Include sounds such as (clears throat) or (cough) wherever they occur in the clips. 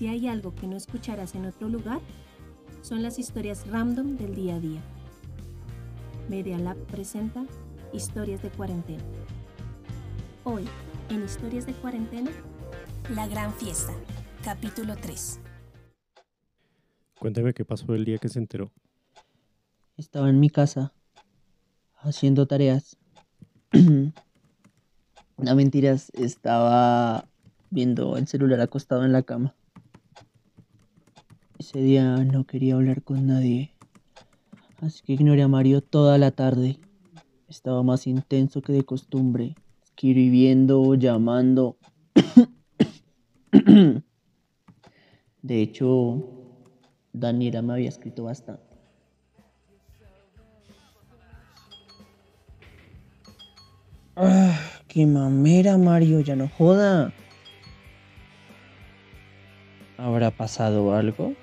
Si hay algo que no escucharás en otro lugar, son las historias random del día a día. Media Lab presenta Historias de Cuarentena. Hoy, en Historias de Cuarentena, La Gran Fiesta, capítulo 3. Cuéntame qué pasó el día que se enteró. Estaba en mi casa haciendo tareas. (clears throat) no mentiras, estaba viendo el celular acostado en la cama. Ese día no quería hablar con nadie, así que ignoré a Mario toda la tarde. Estaba más intenso que de costumbre, escribiendo, llamando. (coughs) De hecho, Daniela me había escrito bastante. Ah, qué mamera, Mario, ya no joda. ¿Habrá pasado algo?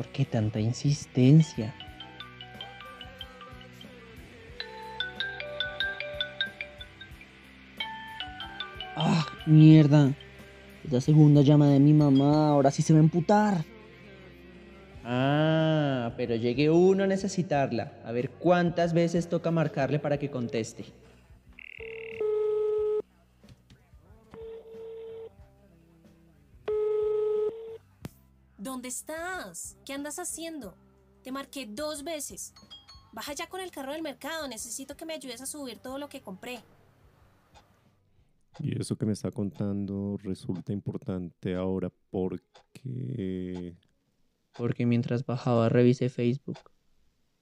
¿Por qué tanta insistencia? Ah, mierda. Es la segunda llamada de mi mamá, ahora sí se va a emputar. Ah, pero llegue uno a necesitarla. A ver cuántas veces toca marcarle para que conteste. ¿Dónde estás? ¿Qué andas haciendo? Te marqué dos veces. Baja ya con el carro del mercado. Necesito que me ayudes a subir todo lo que compré. Y eso que me está contando resulta importante ahora porque... Porque mientras bajaba revisé Facebook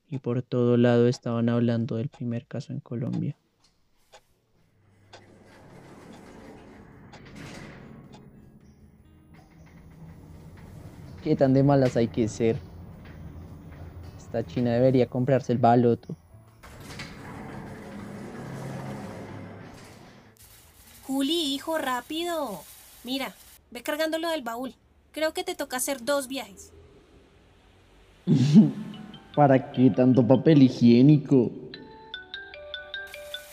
y por todo lado estaban hablando del primer caso en Colombia. ¿Qué tan de malas hay que ser? Esta china debería comprarse el baloto. Juli, hijo, rápido. Mira, ve cargándolo del baúl. Creo que te toca hacer dos viajes. (laughs) ¿Para qué tanto papel higiénico?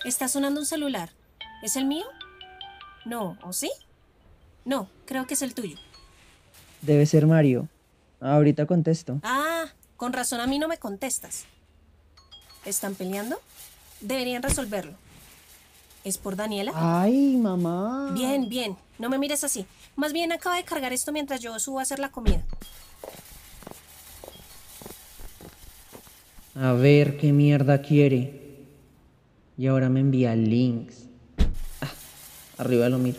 Está sonando un celular. ¿Es el mío? No, ¿o sí? No, creo que es el tuyo. Debe ser Mario. Ahorita contesto. Ah, con razón a mí no me contestas. ¿Están peleando? Deberían resolverlo. ¿Es por Daniela? Ay, mamá. Bien, bien. No me mires así. Más bien acaba de cargar esto mientras yo subo a hacer la comida. A ver qué mierda quiere. Y ahora me envía links. Ah, arriba lo miro.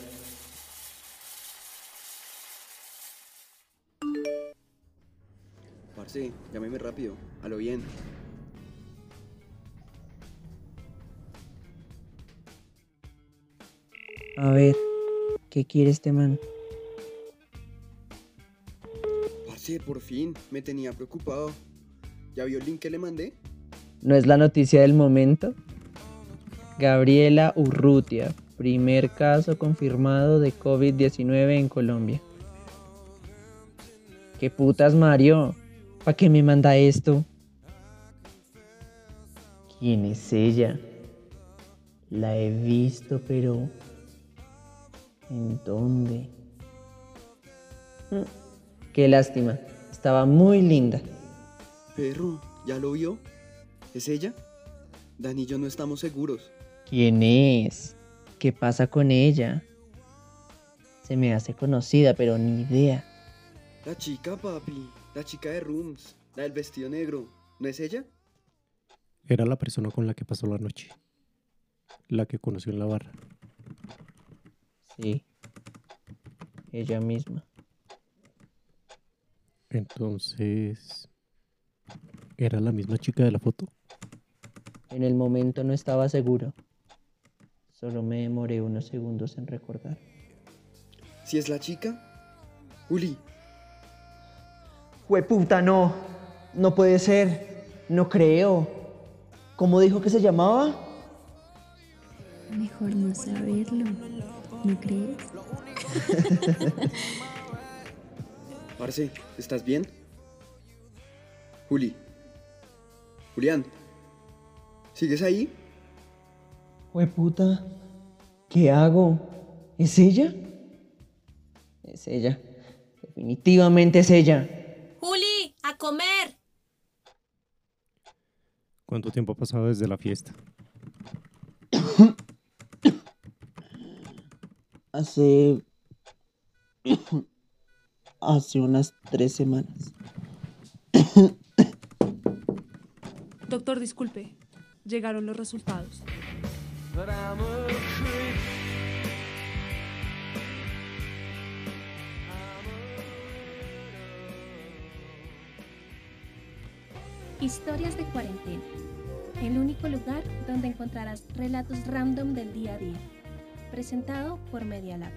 Parce, llámeme rápido. A lo bien. A ver, ¿qué quiere este man? Parce, por fin. Me tenía preocupado. ¿Ya vio el link que le mandé? ¿No es la noticia del momento? Gabriela Urrutia, primer caso confirmado de COVID-19 en Colombia. ¿Qué putas, Mario? ¿Para qué me manda esto? ¿Quién es ella? La he visto, pero... ¿En dónde? Mm, Qué lástima. Estaba muy linda. Perro, ¿ya lo vio? ¿Es ella? Dani y yo no estamos seguros. ¿Quién es? ¿Qué pasa con ella? Se me hace conocida, pero ni idea. La chica, papi. La chica de Rooms. La del vestido negro. ¿No es ella? Era la persona con la que pasó la noche. La que conoció en la barra. Sí. Ella misma. Entonces... ¿Era la misma chica de la foto? En el momento no estaba seguro. Solo me demoré unos segundos en recordar. ¿Si es la chica? Juli, puta, no. No puede ser. No creo. ¿Cómo dijo que se llamaba? Mejor no saberlo, ¿no crees? (laughs) parce, ¿estás bien? Juli. Julián. ¿Sigues ahí? puta, ¿qué hago? ¿Es ella? Es ella. Definitivamente es ella. A comer. ¿Cuánto tiempo ha pasado desde la fiesta? (coughs) Hace... (coughs) Hace unas tres semanas. Doctor, disculpe. Llegaron los resultados. Historias de cuarentena. El único lugar donde encontrarás relatos random del día a día. Presentado por Media Lab.